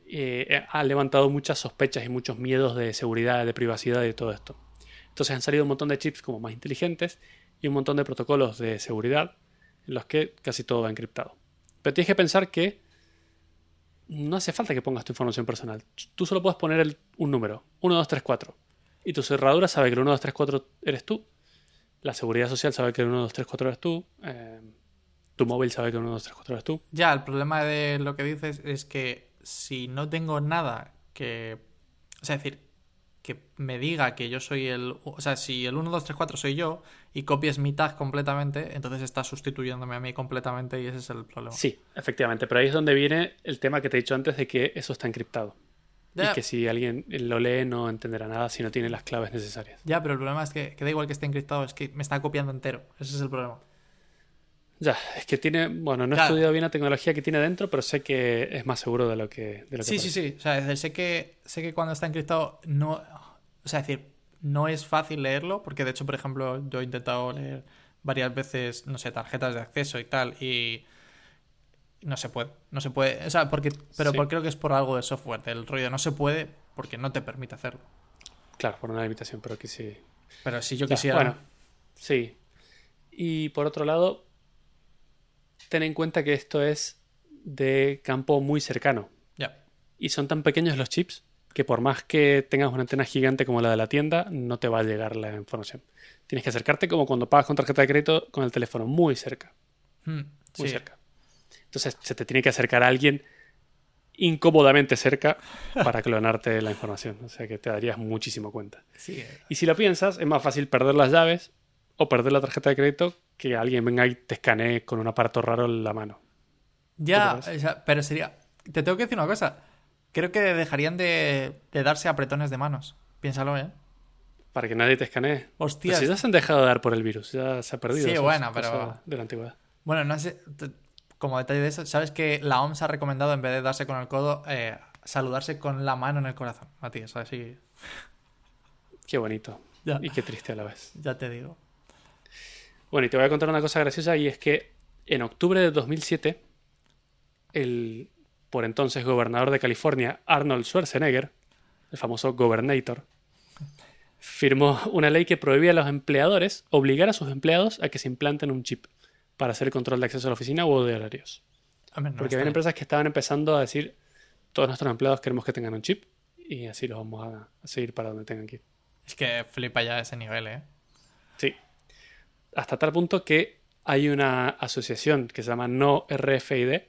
eh, ha levantado muchas sospechas y muchos miedos de seguridad, de privacidad y de todo esto. Entonces han salido un montón de chips como más inteligentes y un montón de protocolos de seguridad en los que casi todo va encriptado. Pero tienes que pensar que no hace falta que pongas tu información personal. Tú solo puedes poner un número, 1, 2, 3, 4. Y tu cerradura sabe que el 1, 2, 3, 4 eres tú. La seguridad social sabe que el 1, 2, 3, 4 eres tú. Eh, tu móvil sabe que el 1, 2, 3, 4 eres tú. Ya, el problema de lo que dices es que si no tengo nada que... O sea, decir, que me diga que yo soy el... O sea, si el 1, 2, 3, 4 soy yo y copies mi tag completamente, entonces estás sustituyéndome a mí completamente y ese es el problema. Sí, efectivamente. Pero ahí es donde viene el tema que te he dicho antes de que eso está encriptado. Ya. Y que si alguien lo lee no entenderá nada si no tiene las claves necesarias. Ya, pero el problema es que, que da igual que esté encriptado, es que me está copiando entero. Ese es el problema. Ya, es que tiene, bueno, no he estudiado bien la tecnología que tiene dentro, pero sé que es más seguro de lo que, de lo que Sí, sí, sí. O sea, sé que, sé que cuando está encriptado no... O sea, es decir, no es fácil leerlo, porque de hecho, por ejemplo, yo he intentado leer varias veces, no sé, tarjetas de acceso y tal, y no se puede. No se puede. O sea, porque, pero Sí. por- creo que es por algo de software, del rollo. No se puede porque no te permite hacerlo. Claro, por una limitación, pero que sí. Pero si yo Ya, quisiera... Bueno, sí. Y por otro lado, ten en cuenta que esto es de campo muy cercano. Y son tan pequeños los chips que por más que tengas una antena gigante como la de la tienda, no te va a llegar la información. Tienes que acercarte como cuando pagas con tarjeta de crédito con el teléfono muy cerca, Hmm, muy sí. cerca. Entonces se te tiene que acercar a alguien incómodamente cerca para clonarte la información. O sea que te darías muchísimo cuenta. Sí. Y si lo piensas, es más fácil perder las llaves o perder la tarjeta de crédito que alguien venga y te escanee con un aparato raro en la mano. Ya, pero sería... Te tengo que decir una cosa. Creo que dejarían de, de darse apretones de manos. Piénsalo, ¿eh? Para que nadie te escanee. Pues si ya se han dejado de dar por el virus, ya se ha perdido. Sí, bueno, pero- De la antigüedad. Bueno, no sé, como detalle de eso, ¿sabes que la OMS ha recomendado en vez de darse con el codo, eh, saludarse con la mano en el corazón? Matías, así Qué bonito. Ya. Y qué triste a la vez. ya te digo. Bueno, y te voy a contar una cosa graciosa y es que en octubre de 2007, el por entonces gobernador de California, Arnold Schwarzenegger, el famoso Governator, firmó una ley que prohibía a los empleadores obligar a sus empleados a que se implanten un chip para hacer el control de acceso a la oficina o de horarios. No Porque había empresas que estaban empezando a decir, todos nuestros empleados queremos que tengan un chip y así los vamos a seguir para donde tengan que ir. Es que flipa ya ese nivel, ¿eh? Sí. Hasta tal punto que hay una asociación que se llama No RFID,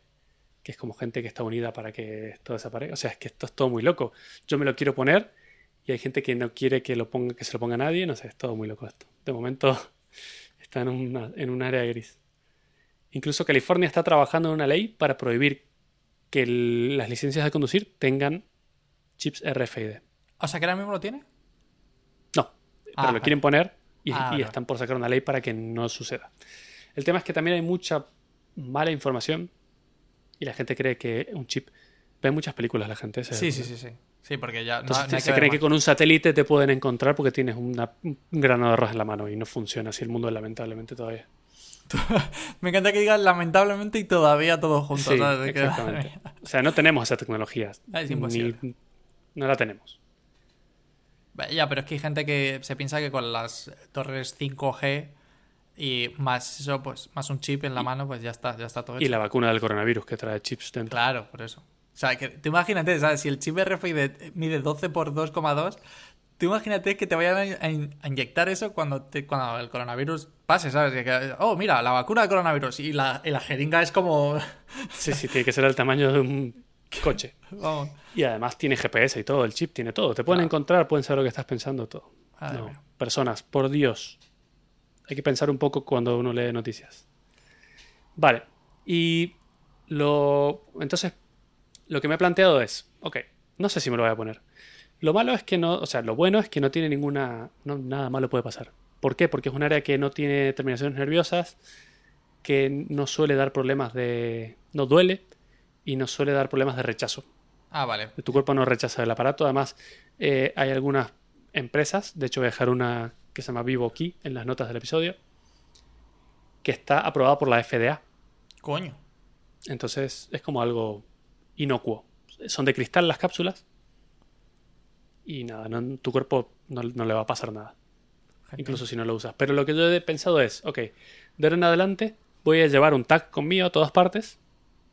que es como gente que está unida para que esto desaparezca. O sea, es que esto es todo muy loco. Yo me lo quiero poner y hay gente que no quiere que, lo ponga, que se lo ponga a nadie. No sé, es todo muy loco esto. De momento está en, una- en un área gris. Incluso California está trabajando en una ley para prohibir que el- las licencias de conducir tengan chips RFID. O sea, que ahora mismo lo tiene. No, pero Ah, lo vale. quieren poner y, Ah, y están por sacar una ley para que no suceda. El tema es que también hay mucha mala información y la gente cree que un chip. Ve muchas películas la gente. Sí, sí, sí, sí. Sí, porque ya no, Entonces no hay se cree que con un satélite te pueden encontrar porque tienes una- un grano de arroz en la mano y no funciona así el mundo lamentablemente todavía. Me encanta que digas lamentablemente y todavía todo junto. Sí, ¿sabes? De que- exactamente. O sea, no tenemos esa tecnología. Ah, es imposible. Ni- no la tenemos. Ya, pero es que hay gente que se piensa que con las torres 5G y más eso, pues más un chip en la mano, pues ya está, ya está todo hecho. Y la vacuna del coronavirus que trae chips dentro. Claro, por eso. O sea, que tú imagínate, ¿sabes? Si el chip RFID mide 12 por 2,2, tú imagínate que te vayan a, in- a inyectar eso cuando, te- cuando el coronavirus pase, ¿sabes? Que- que, oh, mira, la vacuna del coronavirus y la, y la jeringa es como... Sí, sí, tiene que ser el tamaño de un coche. Vamos. Y además tiene GPS y todo, el chip tiene todo. Te pueden Claro. encontrar, pueden saber lo que estás pensando, todo. No, personas, por Dios. Hay que pensar un poco cuando uno lee noticias. Vale. Y lo. Entonces, lo que me he planteado es. Ok, no sé si me lo voy a poner. Lo malo es que no. O sea, lo bueno es que no tiene ninguna. No, nada malo puede pasar. ¿Por qué? Porque es un área que no tiene terminaciones nerviosas, que no suele dar problemas de. No duele y no suele dar problemas de rechazo. Ah, vale. Tu cuerpo no rechaza el aparato. Además, eh, hay algunas empresas, de hecho voy a dejar una que se llama Vivo Key en las notas del episodio, que está aprobada por la FDA. Coño. Entonces es como algo inocuo. Son de cristal las cápsulas. Y nada, no- tu cuerpo no, no le va a pasar nada. Genial. Incluso si no lo usas. Pero lo que yo he pensado es, ok, de ahora en adelante voy a llevar un tag conmigo a todas partes.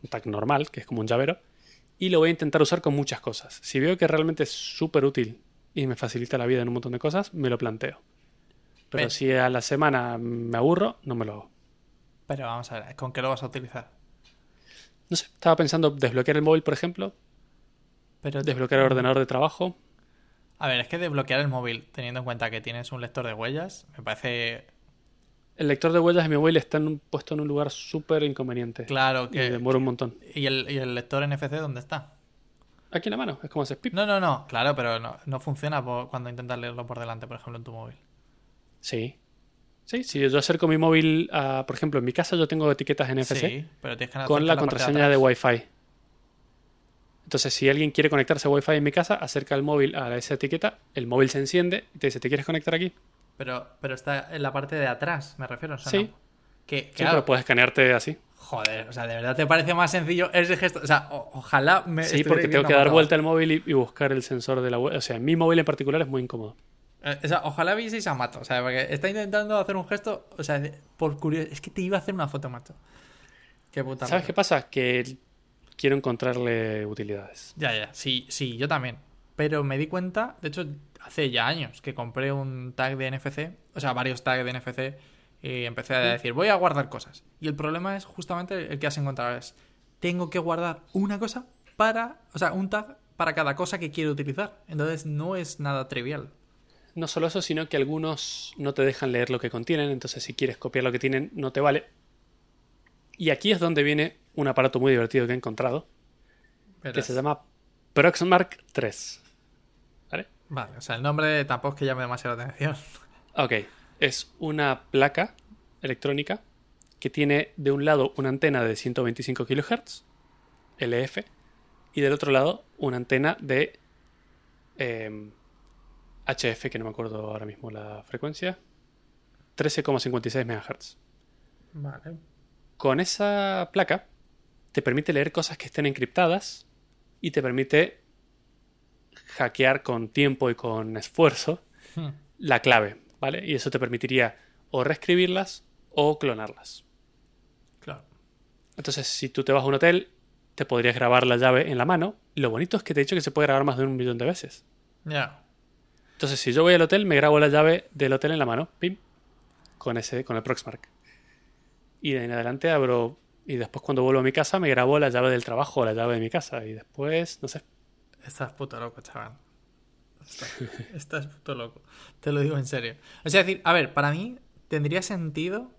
Un tag normal, que es como un llavero. Y lo voy a intentar usar con muchas cosas. Si veo que realmente es súper útil y me facilita la vida en un montón de cosas, me lo planteo. Pero si a la semana me aburro, no me lo hago. Pero vamos a ver, ¿con qué lo vas a utilizar? No sé, estaba pensando desbloquear el móvil, por ejemplo, Pero desbloquear el ordenador de trabajo. A ver, es que desbloquear el móvil teniendo en cuenta que tienes un lector de huellas, me parece El lector de huellas de mi móvil está en un- puesto en un lugar súper inconveniente. claro Y que... demora un montón. ¿Y el, ¿Y el lector NFC dónde está? Aquí en la mano, es como haces pip. No, no, no, claro, pero no, no funciona por- cuando intentas leerlo por delante, por ejemplo, en tu móvil. Sí. Sí, si yo acerco mi móvil a, por ejemplo, en mi casa yo tengo etiquetas NFC Sí, pero tienes que con la contraseña de, atrás. Wi-Fi. Entonces, si alguien quiere conectarse a Wi-Fi en mi casa, acerca el móvil a esa etiqueta, el móvil se enciende y te dice, ¿te quieres conectar aquí? Pero, pero está en la parte de atrás, me refiero. o sea, Sí. no. Que, Sí, claro, pero puedes escanearte así. Joder, o sea, ¿de verdad te parece más sencillo ese gesto? O sea, o- ojalá me Sí, porque tengo que dar vuelta al móvil y, y buscar el sensor de la web. O sea, mi móvil en particular es muy incómodo. Eh, o sea, ojalá vieseis a Mato, o sea, porque está intentando hacer un gesto, o sea, por curiosidad, es que te iba a hacer una foto, macho. Qué puta ¿Sabes madre. qué pasa? Que quiero encontrarle utilidades. Ya, ya, sí, sí, yo también. Pero me di cuenta, de hecho, hace ya años que compré un tag de NFC, o sea, varios tags de NFC, y empecé a decir, voy a guardar cosas. Y el problema es justamente el que has encontrado, es, tengo que guardar una cosa para, o sea, un tag para cada cosa que quiero utilizar. Entonces no es nada trivial. No solo eso, sino que algunos no te dejan leer lo que contienen, entonces si quieres copiar lo que tienen, no te vale. Y aquí es donde viene un aparato muy divertido que he encontrado, que se llama Proxmark 3. ¿Vale? O sea, el nombre tampoco es que llame demasiado la atención. Ok, es una placa electrónica que tiene de un lado una antena de 125 kHz, LF, y del otro lado una antena de em, HF, que no me acuerdo ahora mismo la frecuencia, 13,56 MHz. Vale. Con esa placa te permite leer cosas que estén encriptadas y te permite hackear con tiempo y con esfuerzo Hmm. la clave, ¿vale? Y eso te permitiría o reescribirlas o clonarlas. Claro. Entonces, si tú te vas a un hotel, te podrías grabar la llave en la mano. Lo bonito es que te he dicho que se puede grabar más de un millón de veces. Ya. Entonces, si yo voy al hotel, me grabo la llave del hotel en la mano, pim, con ese, con el Proxmark. Y de ahí en adelante abro, y después cuando vuelvo a mi casa, me grabo la llave del trabajo o la llave de mi casa. Y después, no sé. Estás puto loco, chaval. Estás, estás puto loco. Te lo digo en serio. O sea, decir, a ver, para mí tendría sentido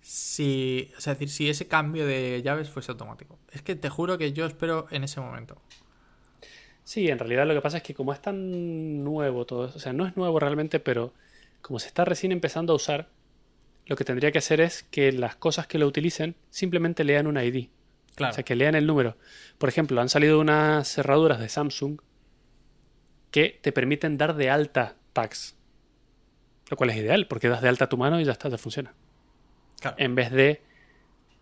si, o sea, decir, si ese cambio de llaves fuese automático. Es que te juro que yo espero en ese momento. Sí, en realidad lo que pasa es que como es tan nuevo todo eso, o sea, no es nuevo realmente, pero como se está recién empezando a usar, lo que tendría que hacer es que las cosas que lo utilicen simplemente lean una ID. Claro. O sea, que lean el número. Por ejemplo, han salido unas cerraduras de Samsung que te permiten dar de alta tags. Lo cual es ideal, porque das de alta tu mano y ya está, ya funciona. Claro. En vez de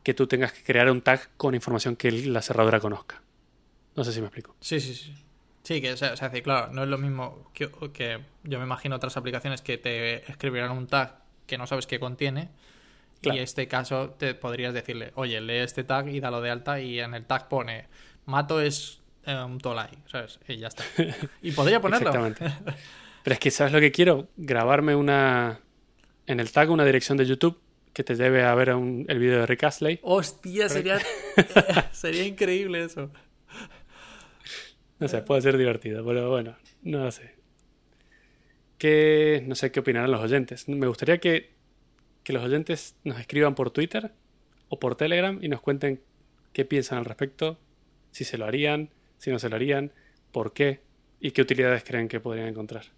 que tú tengas que crear un tag con información que la cerradura conozca. No sé si me explico. Sí, sí, sí. Sí, que o sea, decir, claro, no es lo mismo que, que yo me imagino otras aplicaciones que te escribirán un tag que no sabes qué contiene. Claro. Y en este caso te podrías decirle, oye, lee este tag y dalo de alta y en el tag pone, mato es eh, un tolai, ¿sabes? Y ya está. Y podría ponerlo. Exactamente. Pero es que, ¿sabes lo que quiero? Grabarme una. En el tag una dirección de YouTube que te lleve a ver un- el vídeo de Rick Astley. Hostia, sería, sería increíble eso. No sé, puede ser divertido, pero bueno, no lo sé. ¿Qué, no sé qué opinarán los oyentes. Me gustaría que, que los oyentes nos escriban por Twitter o por Telegram y nos cuenten qué piensan al respecto, si se lo harían, si no se lo harían, por qué y qué utilidades creen que podrían encontrar.